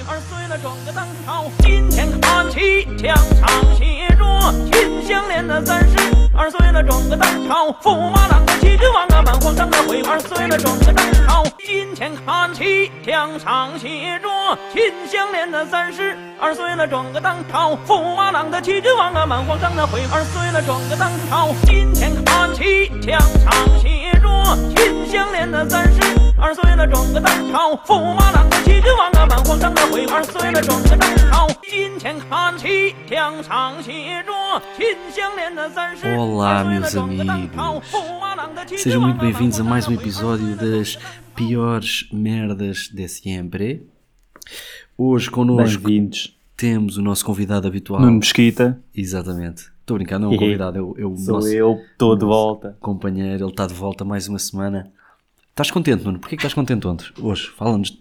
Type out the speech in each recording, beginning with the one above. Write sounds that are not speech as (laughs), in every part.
撞个当朝，驸马郎的齐君王啊，满皇上的徽儿碎了；撞个当朝，金钱看起，墙上写着“金项链”的三十二碎了；撞个当朝，驸马郎的齐君王啊，满皇上的徽儿碎了；撞个当朝，金钱看起，墙上写着“金项链”的三十二碎了；撞个当朝，驸马郎。Olá, meus amigos. Sejam muito bem-vindos a mais um episódio das piores merdas de sempre. Hoje connosco temos o nosso convidado habitual. Nuno Mesquita, Exatamente. Estou brincando, não é um convidado, é o, é o sou nosso eu, estou de volta. companheiro. Ele está de volta mais uma semana. Estás contente, Nuno? Porquê que estás contente ontem? Hoje? Fala-nos,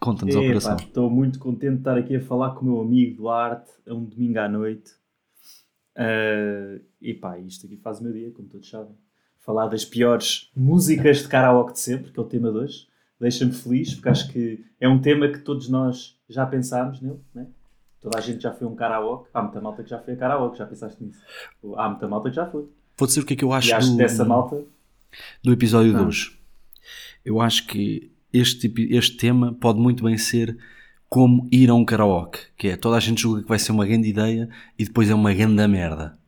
conta-nos a operação. Estou muito contente de estar aqui a falar com o meu amigo Duarte a um domingo à noite. Ah, e pá, isto aqui faz o meu dia, como todos sabem. Falar das piores músicas de karaoke de sempre, que é o tema de hoje. Deixa-me feliz, porque acho que é um tema que todos nós já pensámos nele, né? Toda a gente já foi um karaoke. Há muita malta que já foi a karaoke, já pensaste nisso? Há muita malta que já foi. Vou dizer o que é que eu acho, E acho do, dessa malta do episódio de Ah. hoje. Eu acho que este, tipo- este tema pode muito bem ser como ir a um karaoke, que é toda a gente julga que vai ser uma grande ideia e depois é uma grande merda.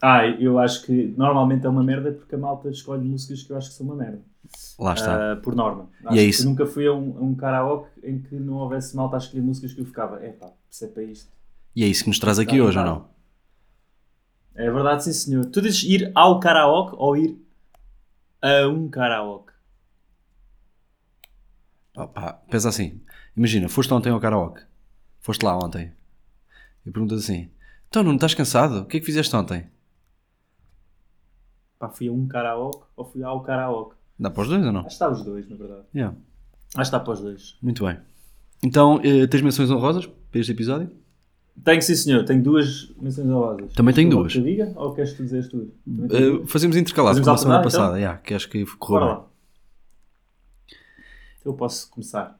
Ah, eu acho que normalmente é uma merda porque a malta escolhe músicas que eu acho que são uma merda. Lá está. Ah, por norma. E Acho é que isso. nunca fui a um, a um karaoke em que não houvesse malta a escolher músicas que eu ficava. É pá, isso é para isto. E é isso que nos traz aqui Tá, hoje, ou não? É verdade, sim senhor. Tu dizes ir ao karaoke ou ir a um karaoke? Opa, pensa assim, imagina, foste ontem ao karaoke, foste lá ontem, e perguntas assim, então não estás cansado? O que é que fizeste ontem? Pá, fui a um karaoke ou fui ao karaoke? Dá para os dois ou não? Acho que está os dois, na verdade. Yeah. Acho que está para os dois. Muito bem. Então, eh, tens menções honrosas para este episódio? Tenho sim senhor, tenho duas menções honrosas. Também tenho duas. que diga ou queres que tu dizes tudo? Duas. fazemos intercalado, como a semana então? passada, yeah, que acho que correu bem. Eu posso começar.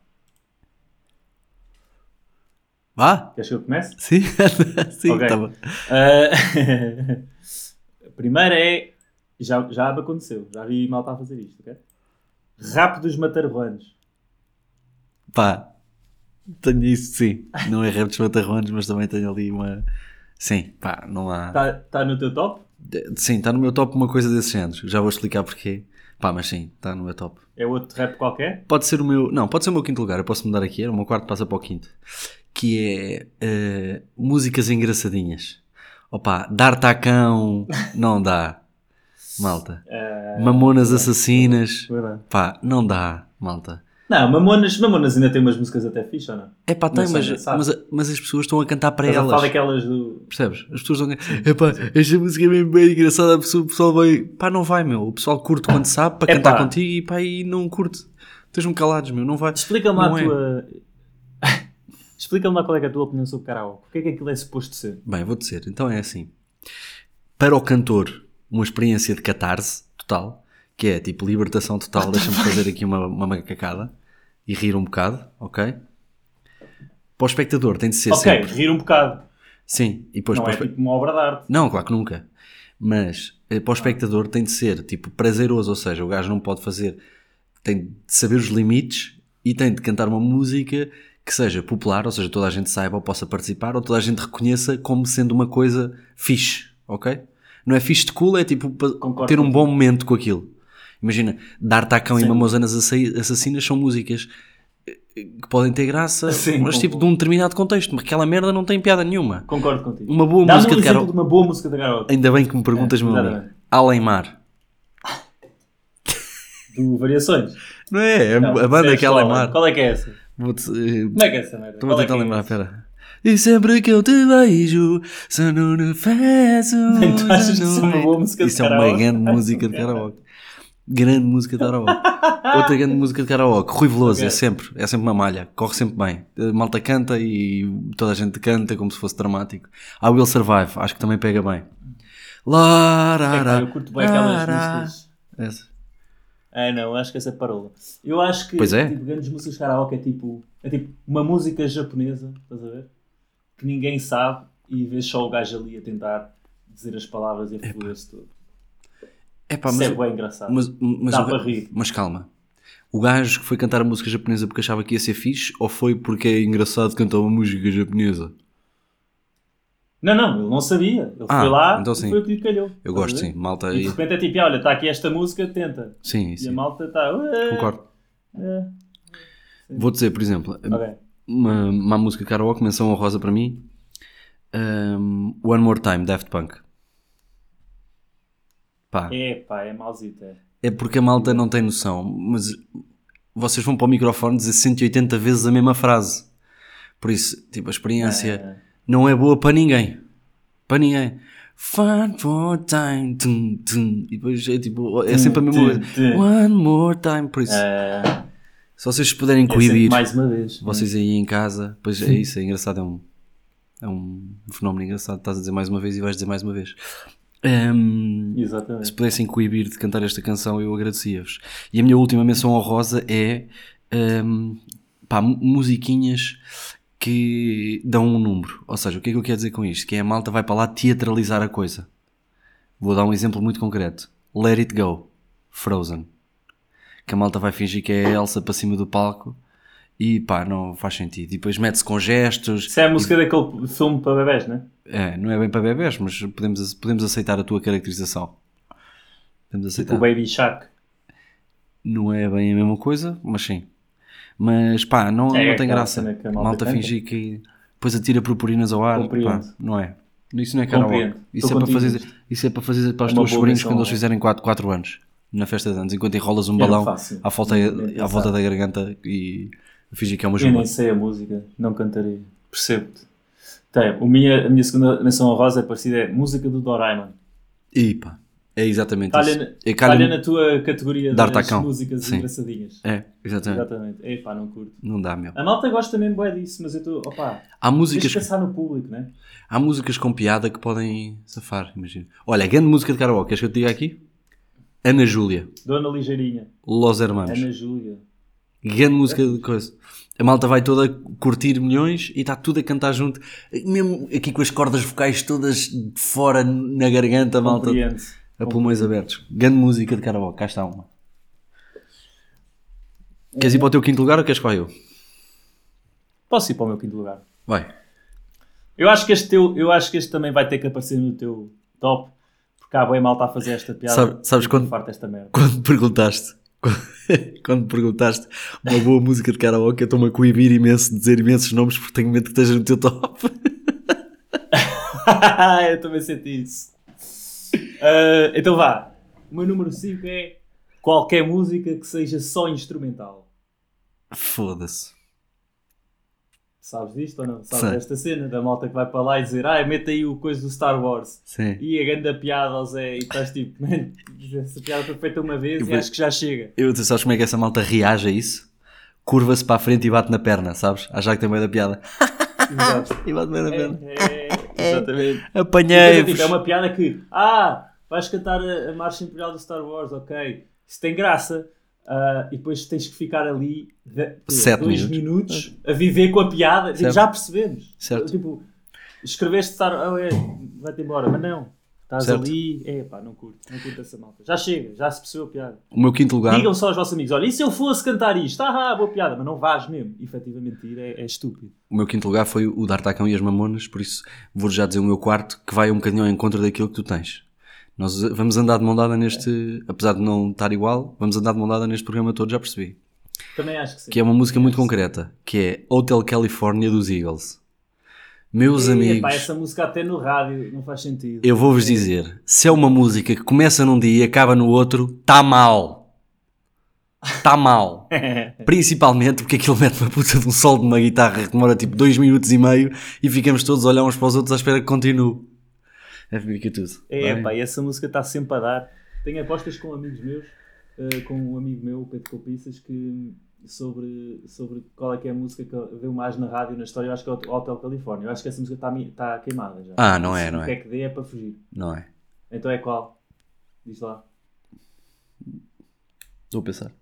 Vá? Queres que eu comece? Sim, (laughs) sim, Ok. tá bom. Uh, (laughs) a primeira é. Já, já aconteceu, já vi malta a fazer isto, ok? Rap dos matarruanos. Pá, tenho isso sim. Não é rap dos matarrones, mas também tenho ali uma. Sim, pá, não há. Está tá no teu top? Sim, está no meu top uma coisa desse género. Já vou explicar porquê. Pá, mas sim, está no meu top. É outro rap qualquer? Pode ser o meu. Não, pode ser o meu quinto lugar. Eu posso mudar aqui. Era o meu quarto, passa para o quinto. Que é. eh, músicas engraçadinhas. Opa, dar tacão. Não dá. Malta. Uh, (laughs) Mamonas assassinas. Pá, não dá, malta. Não, Mamonas, Mamonas ainda tem umas músicas até fixe ou não? É pá, tem, mas, mas, mas as pessoas estão a cantar para Estás elas. daquelas do. Percebes? As pessoas estão a Epá, esta música é bem, bem engraçada, pessoa- o pessoal vai. Pá, não vai, meu. O pessoal curte quando sabe para Epá. cantar contigo e pá, e não curte. Estejam calados, meu. Não vai. Explica-me lá a é. tua. (laughs) Explica-me lá qual é, é a tua opinião sobre karaoke. O que é que aquilo é suposto ser? Bem, vou dizer. Então é assim. Para o cantor, uma experiência de catarse total, que é tipo libertação total. Deixa-me fazer aqui uma, uma macacada e rir um bocado, ok? Para o espectador tem de ser ok, sempre. rir um bocado. Sim, e depois não é espe- tipo uma obra de arte. Não, claro que nunca. Mas eh, para o espectador tem de ser tipo prazeroso, ou seja, o gajo não pode fazer, tem de saber os limites e tem de cantar uma música que seja popular, ou seja, toda a gente saiba ou possa participar, ou toda a gente reconheça como sendo uma coisa fixe, ok? Não é fixe de cool, é tipo Concordo ter um bom momento com aquilo. Imagina, Dar Tacão e Sim. Assa- Assassinas são músicas que podem ter graça, Sim, mas tipo de concordo. um determinado contexto, mas aquela merda não tem piada nenhuma. Concordo contigo. Uma boa música um de de uma boa música. Ainda bem que me perguntas, É, meu amigo. Além Mar. (laughs) Do Variações. Não é? é Não, a banda é que Além escola. Mar. Qual é que é essa? Vou-te, eh, Como é que é essa merda? Estou a é tentar é lembrar, espera. E sempre que eu te beijo, só não me faço. (laughs) Tu achas que isso é uma boa música de Isso é uma grande música de karaoke. Grande música de karaoke. (laughs) Outra grande música de karaoke. Rui Veloso, Ok. é sempre, é sempre uma malha. Corre sempre bem. A malta canta e toda a gente canta como se fosse dramático. I Will Survive, acho que também pega bem. Lá, É, pá, ra, eu curto bem aquelas músicas. Essa. Ah, não, acho que essa é parola. Eu acho que Pois é. tipo, grandes músicas de karaoke é tipo, é tipo uma música japonesa, estás a ver? Que ninguém sabe e vês só o gajo ali a tentar dizer as palavras e a foder-se todo. Epá, Isso mas, é bem engraçado. mas, mas, Dá para rir. mas calma. O gajo que foi cantar a música japonesa porque achava que ia ser fixe ou foi porque é engraçado cantar uma música japonesa? Não, não, ele não sabia. Ele Ah, foi lá então e sim. foi o que lhe calhou. Eu Estás gosto ver? sim, malta E aí. de repente é tipo, olha, está aqui esta música, tenta. Sim, E a sim. malta está. "Ué, Concordo. é." Vou dizer, por exemplo, Ok. uma, uma música karaoke, menção honrosa para mim. um, One More Time, Daft Punk. Pá, É, pá, é mauzito. É. é porque a malta não tem noção, mas vocês vão para o microfone dizer 180 vezes a mesma frase. Por isso, tipo, a experiência não é boa para ninguém. Para ninguém. One more time. Tum, tum. E depois é tipo, é sempre a mesma coisa. One more time. Por isso, É, se vocês puderem é coibir mais uma vez. vocês aí em casa, pois é isso, é engraçado, é um, é um fenómeno engraçado. Estás a dizer mais uma vez e vais dizer mais uma vez. Ehm, Exatamente. se pudessem coibir de cantar esta canção, eu agradecia-vos. E a minha última menção honrosa é ehm, pá, mu- musiquinhas que dão um número. Ou seja, o que é que eu quero dizer com isto? Que é a malta vai para lá teatralizar a coisa. Vou dar um exemplo muito concreto. Let It Go, Frozen. Que a malta vai fingir que é a Elsa para cima do palco e pá, não faz sentido. E depois mete-se com gestos. Isso é a música daquele filme para bebés, não é? É, não é bem para bebés, mas podemos, podemos aceitar a tua caracterização. Podemos aceitar. Tipo o Baby Shark. Não é bem a mesma coisa, mas sim. Mas pá, não, É, não tem aquela graça. a malta malta fingir que depois atira purpurinas ao ar. Pá, não é. Isso não é karaoke. Compreendo. Isso é, para fazer, isso é para fazer para os É teus sobrinhos quando eles é. fizerem 4, 4 anos. Na festa de anos, enquanto enrolas um balão à volta, à volta da garganta e fingir que é uma Eu juba. nem sei a música, não cantaria. Percebo-te. Tem, o minha, a minha segunda menção honrosa é parecida, é música do Doraemon. E pá, é exatamente Calha, isso. na- É, calha- na tua categoria das D'Artacão. músicas Sim. engraçadinhas. É, exatamente. Exatamente. Não curto. Não dá, meu. A malta gosta mesmo bué disso, mas eu estou, opá, Há músicas, de pensar no público, né? há músicas com piada que podem safar, imagina. Olha, grande música de karaoke, queres que eu te diga aqui? Ana Júlia, Dona Ligeirinha, Los Hermanos. Ana Júlia. Grande música de coisa. A malta vai toda curtir milhões e está tudo a cantar junto. Mesmo aqui com as cordas vocais todas de fora na garganta, a malta. Compreende. A pulmões abertos. Grande música de karaoke, cá está uma. Queres ir para o teu quinto lugar ou queres que vá eu? Posso ir para o meu quinto lugar? Vai. Eu acho que este teu, eu acho que este também vai ter que aparecer no teu top, porque há bem mal está a fazer esta piada. Sabe- sabes quando- esta merda. Quando perguntaste, (laughs) quando perguntaste uma boa música de karaoke, eu estou-me a coibir imenso de dizer imensos nomes porque tenho medo que esteja no teu top. (laughs) eu também senti isso. Ah, então vá. O meu número 5 é qualquer música que seja só instrumental. Foda-se. Sabes disto ou não? Sabes Sei. desta cena da malta que vai para lá e dizer ah, mete aí o coisa do Star Wars. Sim. E a grande piada ao Zé e estás tipo, (laughs) man, essa piada foi feita uma vez Eu e acho que já chega. Eu, tu sabes como é que essa malta reage a isso? Curva-se para a frente e bate na perna, sabes? Achar que tem meio da piada. Exato. (laughs) E bate meio da perna. É, é, (laughs) exatamente. Depois é, tipo, é uma piada que, ah, vais cantar a, a marcha imperial do Star Wars, ok, isso tem graça. Ah, e depois tens que ficar ali de, Sete dois minutos. minutos. a viver com a piada. Tipo, já percebemos. Certo. Tipo, escreveste Star oh, é, vai-te embora, mas não. Estás Certo. ali, é pá, não curto, não curto essa malta. Já chega, já se percebeu a piada. O meu quinto lugar. Digam só aos vossos amigos: olha, e se eu fosse cantar isto? Ah, boa piada, mas não vás mesmo. Efetivamente, ir é, é estúpido. O meu quinto lugar foi o D'Artacão e as Mamonas, por isso vou já dizer o meu quarto, que vai um bocadinho ao encontro daquilo que tu tens. Nós vamos andar de mão dada neste, apesar de não estar igual, vamos andar de mão dada neste programa todo, já percebi. Também acho que sim. Que é uma música muito concreta, que é Hotel California dos Eagles. Meus Ih, amigos, pá, essa música até no rádio não faz sentido. eu vou-vos dizer, se é uma música que começa num dia e acaba no outro, está mal. está mal. (laughs) Principalmente porque aquilo mete uma puta de um sol de uma guitarra que demora tipo 2 minutos e meio e ficamos todos a olhar uns para os outros à espera que continue. É fica tudo. É, Bem, pá, e essa música está sempre a dar. Tenho apostas com amigos meus, eh, com um amigo meu, o Pedro Copiças, que sobre, sobre qual é que é a música que deu mais na rádio na história. Eu acho que é o Hotel Califórnia. Eu acho que essa música está, está queimada já. Ah, não é, Se não o é. que é que dê é para fugir. Não é? Então é qual? Diz lá. A pensar.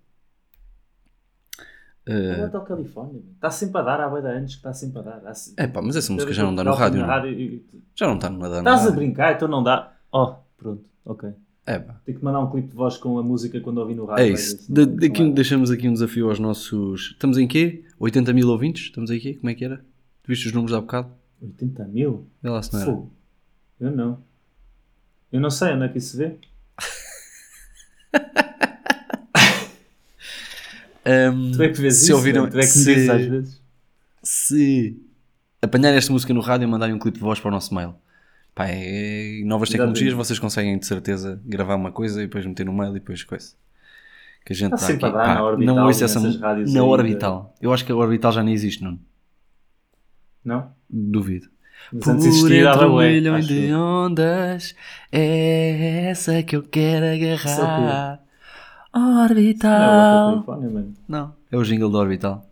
É Eh, Hotel Califórnia. Está sempre a dar, há de anos que está sempre a dar. Se- É pá, mas essa música já não dá no rádio, não. e- e- Já não está numa dá Estás a rádio. brincar, então não dá. Oh, pronto, ok. É pá. Tenho que mandar um clipe de voz com a música quando ouvi no rádio. É isso. se De- não vai. deixamos aqui um desafio aos nossos. Estamos em quê? 80 mil ouvintes? Estamos aqui? Como é que era? Tu viste os números há bocado? 80 mil? Vê lá se não era. Eu não. Eu não sei onde é que isso se vê. (laughs) Ahm, Tu é que vês se isso? ouviram, tu é que me se, dizes às vezes. se apanhar esta música no rádio e mandarem um clipe de voz para o nosso mail. Pá, é, novas tecnologias, vocês conseguem de certeza gravar uma coisa e depois meter no mail e depois coisa. Que a gente Está está sempre aqui. dar na Pá, Orbital, não ouço essa rádios na aí, orbital. Eu acho que a orbital já nem existe, não. Não? Duvido. Mas antes existia entre um milhão de ondas, é essa que eu quero agarrar. Não é Orbital. mano. Não, é o jingle da Orbital.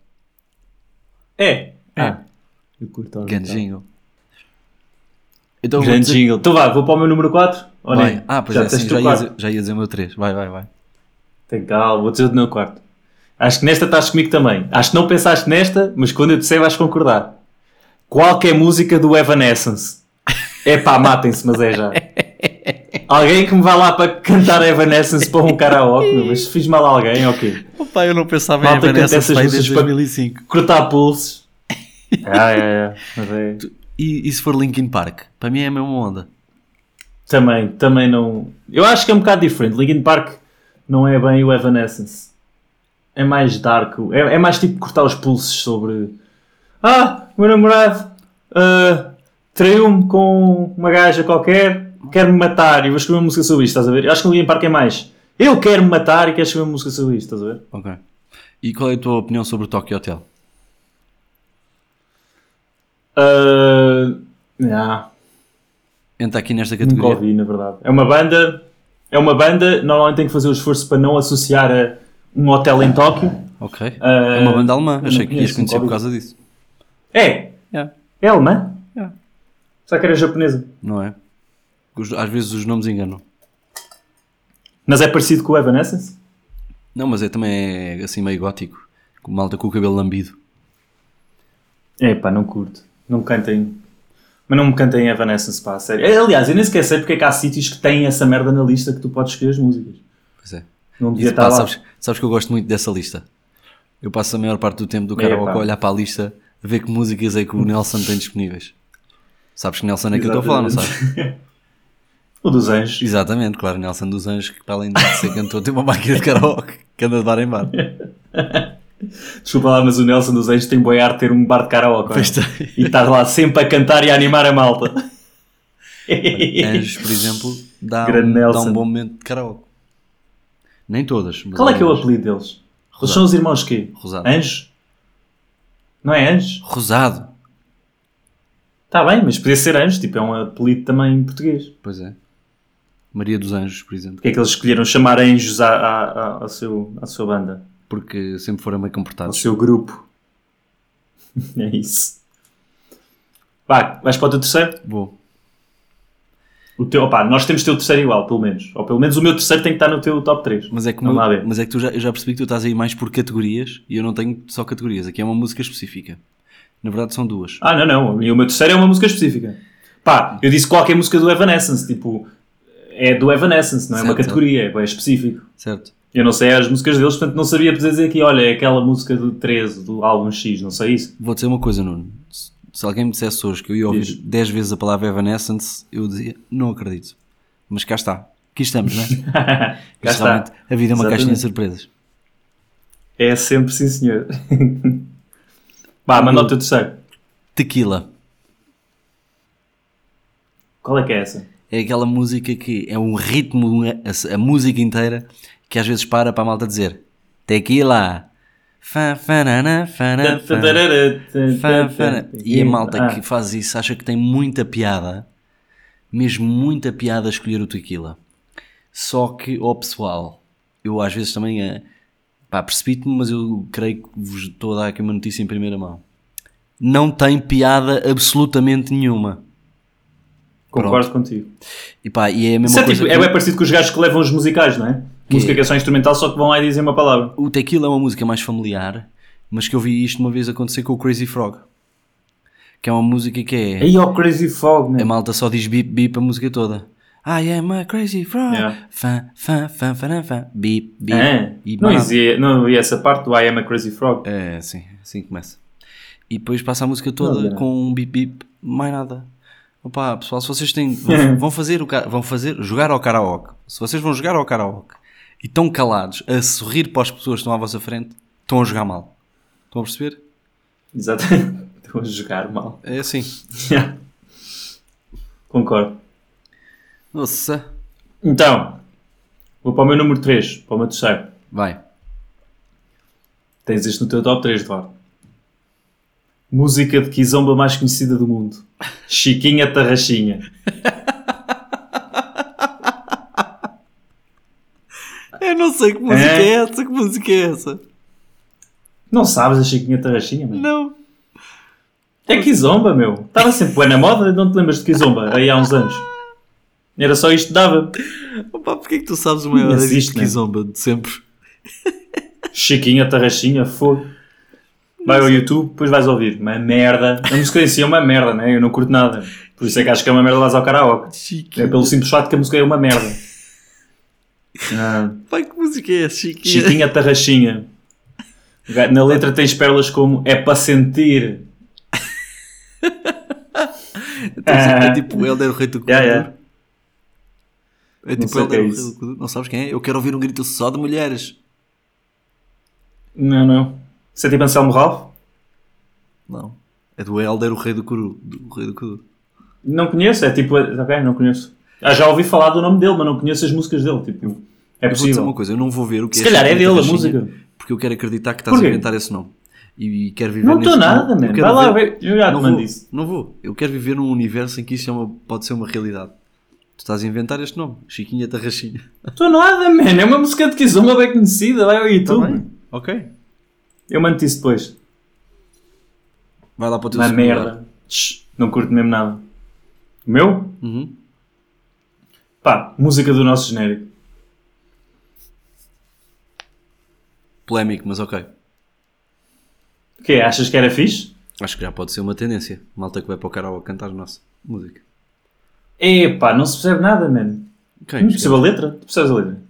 É. É. Ah, eu curto a Grande Orbital. jingle. Então, Grande dizer- jingle. Então vá, vou para o meu número 4? Ou Vai. nem? Ah, pois já é, sim, tens já, o ia dizer, já ia dizer o meu 3. Vai, vai, vai. Tem calma, vou dizer o meu quarto. Acho que nesta estás comigo também. Acho que não pensaste nesta, mas quando eu disser vais concordar. Qualquer música do Evanescence. (laughs) É pá, matem-se, mas é já. (laughs) Alguém que me vá lá para cantar Evanescence para um karaoke, mas fiz mal a alguém, ok. Opa, eu não pensava Malta em músicas desde para- 2005. Cortar pulsos. (laughs) Ah, é, é, mas é. E, e se for Linkin Park? Para mim é a mesma onda. Também, também não. Eu acho que é um bocado diferente. Linkin Park não é bem o Evanescence. É mais dark. É, é mais tipo cortar os pulsos sobre. Ah, meu namorado ah, traiu-me com uma gaja qualquer, quer-me matar e vou escrever uma música sobre isto, estás a ver? Eu acho que o Linkin Park é mais. Eu quero-me matar e quero escrever uma música sobre isto, estás a ver? Ok. E qual é a tua opinião sobre o Tokyo Hotel? Ah, yeah. Entra aqui nesta Nunca categoria. ouvi, na verdade. É uma banda. É uma banda, normalmente tem que fazer o esforço para não associar a um hotel em Tóquio. Ok. Ah, é uma banda alemã. Achei que ias conhecer nunca por causa disso. É? Yeah. É alemã? Yeah. Só que era japonesa. Não é? Às vezes os nomes enganam. Mas é parecido com o Evanescence? Não, mas é também é assim meio gótico. Com malta com o cabelo lambido. É pá, não curto. Não me cantem. Mas não me cantem Evanescence, pá, a sério. É, Aliás, eu nem sequer sei porque é que há sítios que têm essa merda na lista que tu podes escolher as músicas. Pois é. Não devia Isso, estar pá, lá. sabes, sabes que eu gosto muito dessa lista. Eu passo a maior parte do tempo do karaoke a olhar para a lista a ver que músicas é que o Nelson tem disponíveis. Sabes que Nelson é que eu estou a falar, não sabes? (laughs) O dos anjos. Exatamente, claro, Nelson dos Anjos, que para além de ser cantor, tem uma máquina de karaoke que anda de bar em bar. (laughs) Desculpa lá, mas o Nelson dos Anjos tem boi ar de ter um bar de karaoke. é? E estar lá sempre a cantar e a animar a malta. (laughs) Anjos, por exemplo, dá um, dá um bom momento de karaoke. Nem todas. mas Qual é que é o apelido deles? Eles Rosado. são os irmãos quê? Rosado. Anjos? Não é anjos? Rosado. Está bem, mas podia ser anjos, tipo, é um apelido também em português. Pois é. Maria dos Anjos, por exemplo. Porque é que eles escolheram chamar anjos à, à, à, seu, à sua banda? Porque sempre foram Ao comportados. seu grupo? (laughs) é isso. Vá, vais para o teu terceiro? Vou. O teu, opá, nós temos o terceiro igual, pelo menos. Ou pelo menos o meu terceiro tem que estar no teu top 3. Mas é que, o meu- mas é que tu já, eu já percebi que tu estás aí mais por categorias e eu não tenho só categorias. Aqui é uma música específica. Na verdade são duas. Ah, não, não. E o meu terceiro é uma música específica. Pá, eu disse qualquer música do Evanescence, tipo, é do Evanescence, não é uma Certo. categoria, é, específico. Certo? Eu não sei as músicas deles, portanto não sabia poder dizer aqui, olha, é aquela música do 13, do álbum X, não sei isso. Vou dizer uma coisa, Nuno. Se, alguém me dissesse hoje que eu ia ouvir Diz. 10 vezes a palavra Evanescence, eu dizia, não acredito. Mas cá está. Aqui estamos, não é? (laughs) Cá está. a vida é uma caixinha de Exatamente. surpresas. É sempre sim, senhor. (laughs) Vá, manda o teu terceiro. Tequila. Qual é que é essa? É aquela música que é um ritmo, a, a música inteira, que às vezes para para a malta dizer Tequila. Fã, fanana, fã. Fã. E a malta Ah, que faz isso acha que tem muita piada, mesmo muita piada a escolher o tequila. Só que, ó pessoal, eu às vezes também é. Pá, percebi-me, mas eu creio que vos estou a dar aqui uma notícia em primeira mão. Não tem piada absolutamente nenhuma. Concordo contigo. E pá, e é a mesma Isso é, coisa. tipo, que- é parecido com os gajos que levam os musicais, não é? Que- Música que é só instrumental, só que vão lá e dizem uma palavra. O Tequila é uma música mais familiar, mas que eu vi isto uma vez acontecer com o Crazy Frog. Que é uma música que é. Aí, ó, Crazy Fog, A man. malta só diz bip bip a música toda. I am a crazy frog. Yeah. Fã, fã, fã, fã, fã. Bip, bip. É. E Não, havia, não essa parte do I am a Crazy Frog. É, sim, assim começa. E depois passa a música Não, toda não. com um bip bip, mais nada. Opa, pessoal, se vocês têm. (laughs) Vão, fazer o vão fazer jogar ao karaoke. Se vocês vão jogar ao karaoke e estão calados a sorrir para as pessoas que estão à vossa frente, estão a jogar mal. Estão a perceber? Exatamente. (laughs) Estou a jogar mal. É assim. (laughs) Concordo. Nossa. Então, vou para o meu número 3, para o meu terceiro. Vai. Tens este no teu top 3, Eduardo. Música de Kizomba mais conhecida do mundo. Chiquinha Tarraxinha. Eu não sei que música é, essa. Que música é essa? Não sabes a Chiquinha Tarraxinha, mano? Não. É Kizomba, meu. Estava sempre bem na moda, não te lembras de Kizomba, aí há uns anos. Era só isto que dava. Opa, porquê que tu sabes o maior isto, de né? Kizomba de sempre? Chiquinha Tarraxinha, fogo. Vai ao YouTube, depois vais ouvir. Uma merda. A música em si é uma merda, né? Eu não curto nada. Por isso é que acho que é uma merda vais ao karaoke. Chiquinha. É pelo simples fato que a música é uma merda. (laughs) Ah, Pai, que música é essa? Chiquinha. Chiquinha Tarraxinha. Na letra tens pérolas como é para sentir. (laughs) Então, É tipo o Helder o Rei do. (laughs) Yeah, yeah. É tipo é Helder o Rei do. Não sabes quem é? Eu quero ouvir um grito só de mulheres. Não, não. É tipo Anselmo Ralph? Não. É do Helder o Rei do Kuduro. Do Rei do Kuduro. Não conheço, é tipo. Ok, não conheço. Ah, já ouvi falar do nome dele, mas não conheço as músicas dele. Tipo, é Eu vou dizer possível. uma coisa. Eu não vou ver o que Se é calhar é dele a música. Porque eu quero acreditar que estás a inventar esse nome. E quero viver Não estou nada, mano. Vai lá ver-. Eu já te Não mando vou, isso. não vou. Eu quero viver num universo em que isso é uma- pode ser uma realidade. Tu estás a inventar este nome. Chiquinha Tarraxinha. Estou nada, mano. É uma música de Kizomba bem conhecida. Vai ao Tá YouTube. bem. Ok. Eu mando isso depois. Vai lá para o teu Uma segundo lugar. merda. Shhh, não curto mesmo nada. O meu? Uhum. Pá, música do nosso genérico. Polémico, mas ok. O quê? Achas que era fixe? Acho que já pode ser uma tendência. Malta que vai para o karaoke cantar a nossa música. Epá, não se percebe nada, mano. Quem? Não percebo a letra? Tu percebes a letra?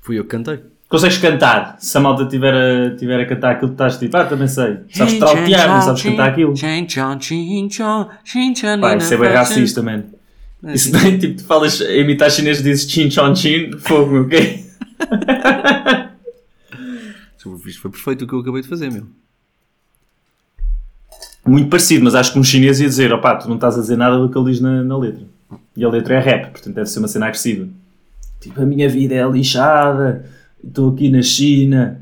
Fui eu que cantei. Consegues cantar? Se a malta tiver a, tiver a cantar aquilo que estás tipo, ah, também sei. Sabes trautear, não sabes cantar aquilo. Pá, isso é bem racista, mano. Isso não é tipo, tu falas, a imitar chinês dizes chin chon chin, fogo, ok? (laughs) Isto foi perfeito o que eu acabei de fazer, meu. Muito parecido, mas acho que um chinês ia dizer, opá, tu não estás a dizer nada do que ele diz na, na letra. E a letra é rap, portanto deve ser uma cena agressiva. Tipo, a minha vida é lixada, estou aqui na China.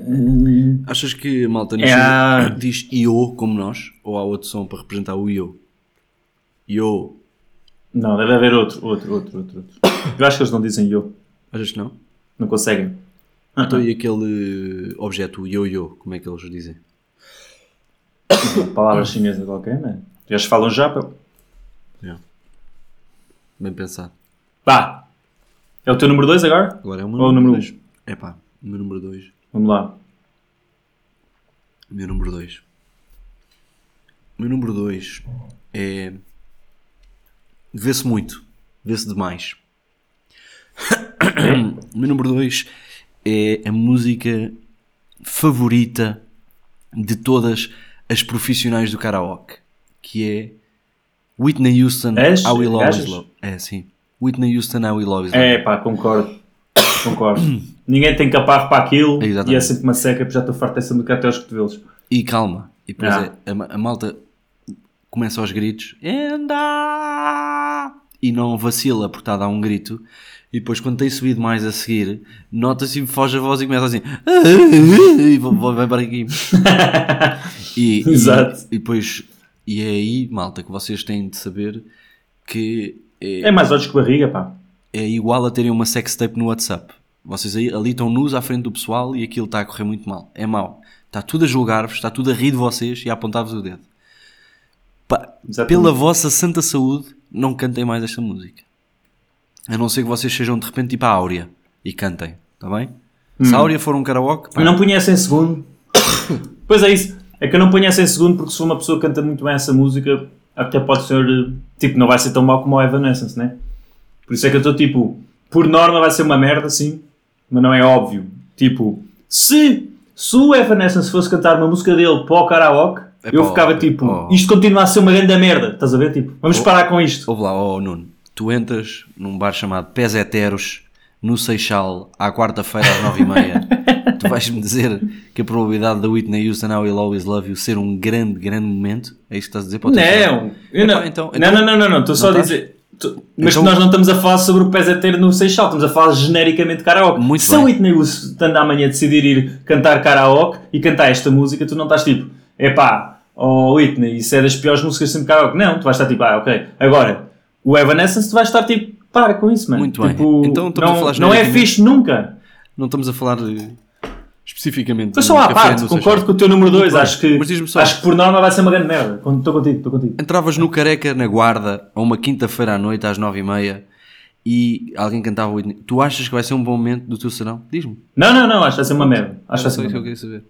Hum, Achas que a malta na É China diz IO como nós? Ou há outro som para representar o IO? IO. Não, deve haver outro, outro, outro, outro, outro. Eu acho que eles não dizem yo, Achas que não? não conseguem. Então e aquele objeto, o yo-yo, como é que eles dizem? Palavra chinesa qualquer, mano. Eles falam japa. Bem pensado. Pá, é o teu número 2 agora? Agora é o meu Ou o número número 2. É pá, o meu número 2. Vamos lá. O meu número 2. O meu número 2 é. Vê-se muito. Vê-se demais. (coughs) o meu número 2 é a música favorita de todas as profissionais do karaoke. Que é Whitney Houston, És? I Will Always? Love. É, sim. Whitney Houston, Will Always Love. É pá, concordo. Concordo. (coughs) Ninguém tem caparro para aquilo Exatamente. e é sempre uma seca, porque já estou farto dessa música até aos cotovelos. E calma. E depois Ah. é, a, a malta começa aos gritos. And I... e não vacila porque está a dar um grito. E depois, quando tem subido mais a seguir, nota-se e foge a voz e começa assim. (laughs) E vai para aqui. (laughs) E, e- Exato. E, depois, e é aí, malta, que vocês têm de saber que é, É mais olhos que barriga, pá. é igual a terem uma sextape no WhatsApp. Vocês aí, ali estão nus à frente do pessoal e aquilo está a correr muito mal. É mau. Está tudo a julgar-vos, está tudo a rir de vocês e a apontar-vos o dedo. Pá, pela vossa santa saúde, não cantem mais esta música. A não ser que vocês sejam de repente tipo a Áurea e cantem, está bem? Se a Áurea for um karaoke, pá, Eu não punha essa em segundo. (coughs) pois é isso. É que eu não ponho essa em segundo porque se for uma pessoa que canta muito bem essa música, até pode ser, tipo, não vai ser tão mau como o Evanescence, né? Por isso é que eu estou tipo, por norma vai ser uma merda, sim, mas não é óbvio. Tipo, se, se o Evanescence fosse cantar uma música dele para o karaoke, É eu ficava oh, tipo, oh. isto continua a ser uma grande merda, estás a ver? Tipo, vamos parar com isto. ouve lá, oh Nuno, tu entras num bar chamado Pés Heteros, no Seixal, à quarta-feira às nove e meia. (laughs) tu vais-me dizer que a probabilidade da Whitney Houston Now Will Always Love You ser um grande, grande momento, é isso que estás a dizer? Não, eu não, Epá, então- não, então- não, não, não, não, estou só a dizer. tu- mas Então- nós não estamos a falar sobre o pés a ter no Seixal, estamos a falar genericamente de karaoke. Muito Se a bem. Whitney Houston amanhã decidir ir cantar karaoke e cantar esta música, tu não estás tipo, epá, oh Whitney, isso é das piores músicas sempre de karaoke. Não, tu vais estar tipo, ah, ok. Agora, o Evanescence, tu vais estar tipo, para com isso, mano. Muito bem. Tipo, Então estamos a não, não é fixe nunca. Não estamos a falar de- especificamente. Foi só à parte, concordo com o teu número 2. Muito bem. Acho que, Mas acho que por norma vai ser uma grande merda. Estou contigo, estou contigo. Entravas no Careca, na Guarda, a uma quinta-feira à noite, às nove e meia, e alguém cantava Whitney. Tu achas que vai ser um bom momento do teu serão? Diz-me. Não, não, não, acho que vai ser uma merda. Acho que vai ser isso que eu queria saber.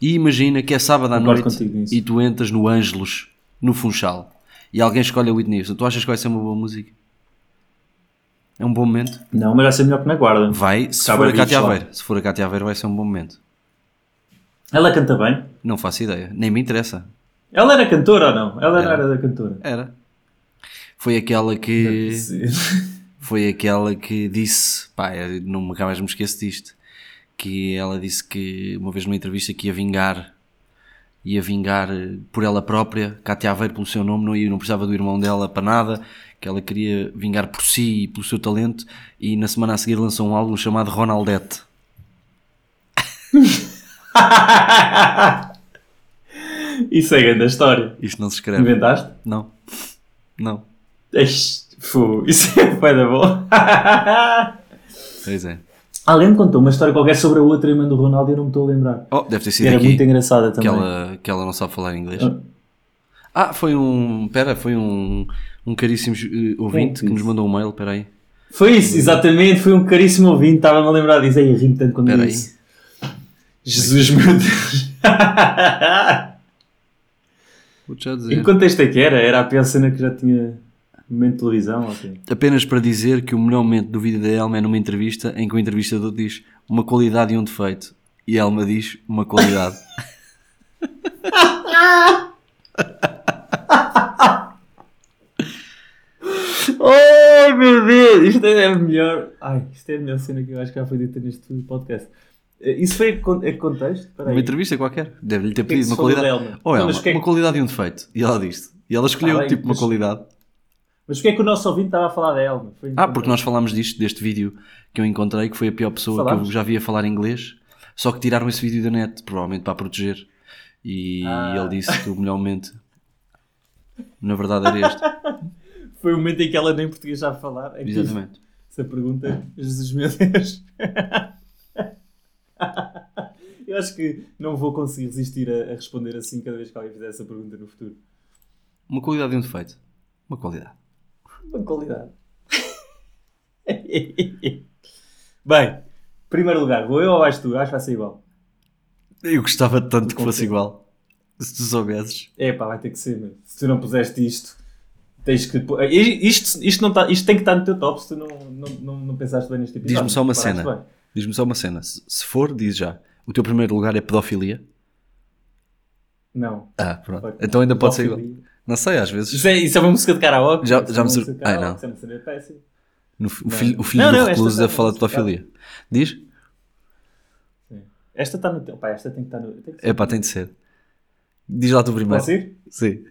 E imagina que é sábado à Concordo noite e tu entras no Ângelos, no Funchal, e alguém escolhe a Whitney Houston. Tu achas que vai ser uma boa música? É um bom momento? Não, mas vai ser melhor que na guarda. Vai, se for a Cátia. Aveiro. Se for a Cátia Aveiro vai ser um bom momento. Ela canta bem. Não faço ideia. Nem me interessa. Ela era cantora ou não? Ela Era. era da cantora. Era. Foi aquela que... Sim. foi aquela que disse, pá, não nunca mais me esqueço disto, que ela disse que uma vez numa entrevista que ia vingar, ia vingar eh, por ela própria, Cátia Aveiro pelo seu nome, não, ia, não precisava do irmão dela para nada, que ela queria vingar por si e pelo seu talento, e na semana a seguir lançou um álbum chamado Ronaldette. (laughs) Isso é grande a história. Isto não se escreve. Inventaste? Não. Não. Fu, Isso é foi da boa. Pois é. Alguém me contou uma história qualquer sobre a outra irmã do Ronaldo e eu não me estou a lembrar. Oh, deve ter sido era aqui muito engraçada que também. ela, que ela não sabe falar inglês. Ah. Ah, foi um. Pera, foi um, um caríssimo eh, ouvinte Quem que nos mandou um mail. Pera aí. Foi isso, exatamente. Foi um caríssimo ouvinte. Estava-me a lembrar disso. Aí, rimo tanto quando Espera aí. disse. Jesus, meu Deus. (laughs) Vou-te já dizer. em que contexto é que era? Era a pior cena que já tinha momento de televisão? ok. Apenas para dizer que o melhor momento do vídeo da Elma é numa entrevista em que o entrevistador diz uma qualidade e um defeito. E a Elma diz uma qualidade. (laughs) (laughs) Oh meu Deus! Isto é a melhor. Ai, isto é a melhor cena que eu acho que já foi dita neste podcast. Eh, Isso foi é contexto? Espera aí. uma entrevista qualquer. Deve-lhe ter que que pedido uma qualidade. da Elma? Oh, Não, Elma, mas o que é que- uma qualidade e um defeito. E ela disse. E ela escolheu Ah, bem, tipo uma mas- qualidade. Mas porquê é que o nosso ouvinte estava a falar da Elma? Ah, porque nós falámos disto, deste vídeo que eu encontrei, que foi a pior pessoa que Falámos? eu já via falar inglês. Só que tiraram esse vídeo da net, provavelmente para a proteger. E Ah. ele disse que o melhor momento, na verdade, era este. (laughs) Foi o momento em que ela nem português já falar. É Exatamente. Essa pergunta, Jesus meu Deus. (laughs) eu acho que não vou conseguir resistir a, a responder assim cada vez que alguém fizer essa pergunta no futuro. Uma qualidade e um defeito. Uma qualidade. Uma qualidade. (laughs) Bem, primeiro lugar, vou eu ou vais tu? Acho que vai ser igual. Eu gostava tanto que fosse igual. Se tu soubesses. É pá, vai ter que ser, meu. Se tu não puseste isto, tens que. pôr- Isto, isto, não tá, isto tem que estar no teu top se tu não, não, não, não pensaste bem neste episódio. Diz-me só uma cena. Diz-me só uma cena. Se for, diz já. O teu primeiro lugar é pedofilia? Não. Ah, pronto. Então ainda pode ser igual. Não sei, às vezes. Isso é, isso é uma música de karaoke? Já- Isso já é me uma sur- música de Ai, karaoke, não. É. No- o filho, o filho Não, do não, recluso tá- deve falar de tá- pedofilia. Diz? Sim. Esta está no teu. Pá, esta tem que estar no. Tem que ser. É pá, tem de ser. Diz lá tu primeiro. Posso ir? Sim.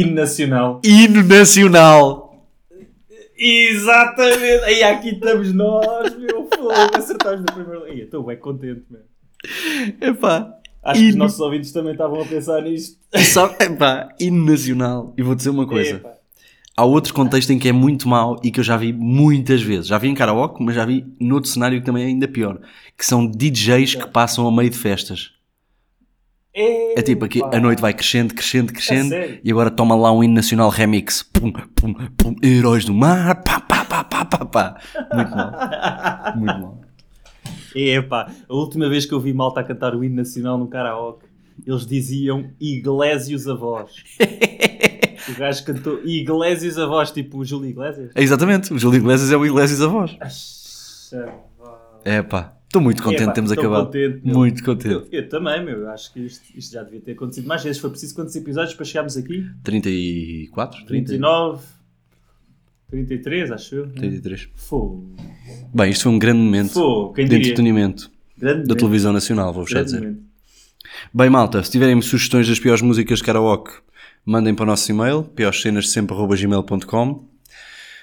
Hino nacional. Hino Nacional. Exatamente! Aí aqui estamos nós, meu fogo! Acertámos no primeiro. Aí, estou bem contente, meu. Epá. Acho que os hino- nossos ouvintes também estavam a pensar nisto. Só, epá, hino nacional. E vou dizer uma coisa. Epá. Há outro contexto em que é muito mau e que eu já vi muitas vezes. Já vi em karaoke, mas já vi noutro cenário que também é ainda pior. Que são DJs que passam a meio de festas. É tipo, aqui a noite vai crescendo, crescendo, crescendo. sério? E agora toma lá um hino nacional remix. Pum, pum, pum, Heróis do Mar. Pá, pá, pá, pá, pá, pá. Muito mal. Muito mal. Epá, a última vez que eu vi malta a cantar o hino nacional no karaoke, eles diziam Iglésios Avós. o gajo cantou Iglésios Avós, tipo o Júlio Iglesias. É exatamente. O Júlio Iglesias é o Iglesias a voz. É pá. Estou muito contente termos estou acabado. contente, muito contente. Eu, eu também, meu. eu Acho que isto, isto já devia ter acontecido mais vezes. Foi preciso quantos episódios para chegarmos aqui? 34? 30? 39, 33, acho eu. 33. Fogo. Bem, isto foi um grande momento Fogo, de diria? entretenimento Grande da momento, televisão nacional, vou-vos já dizer. momento. Bem, malta, se tiverem sugestões das piores músicas de karaoke, mandem para o nosso e-mail, piorcenas.sempre.gmail.com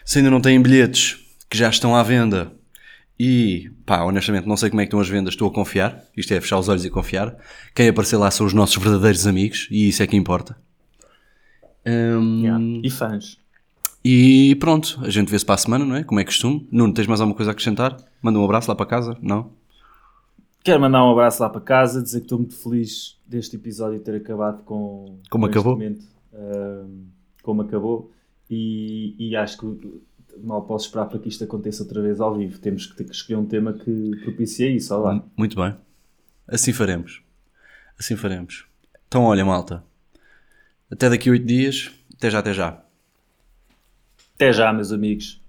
Se ainda não têm bilhetes, que já estão à venda, e pá, honestamente não sei como é que estão as vendas, estou a confiar, isto é fechar os olhos e confiar, quem aparecer lá são os nossos verdadeiros amigos, e isso é que importa. Hum, Yeah. E fãs. E pronto, a gente vê-se para a semana, não é? Como é costume. Nuno, tens mais alguma coisa a acrescentar? Manda um abraço lá para casa? Não? Quero mandar um abraço lá para casa, dizer que estou muito feliz deste episódio ter acabado com Como com acabou. ahm, como acabou e, e acho que mal posso esperar para que isto aconteça outra vez ao vivo. Temos que ter que escolher um tema que propicie isso, olha lá. Muito bem. Assim faremos. Assim faremos. Então, olha, malta. Até daqui a oito dias. Até já, até já. Até já, meus amigos.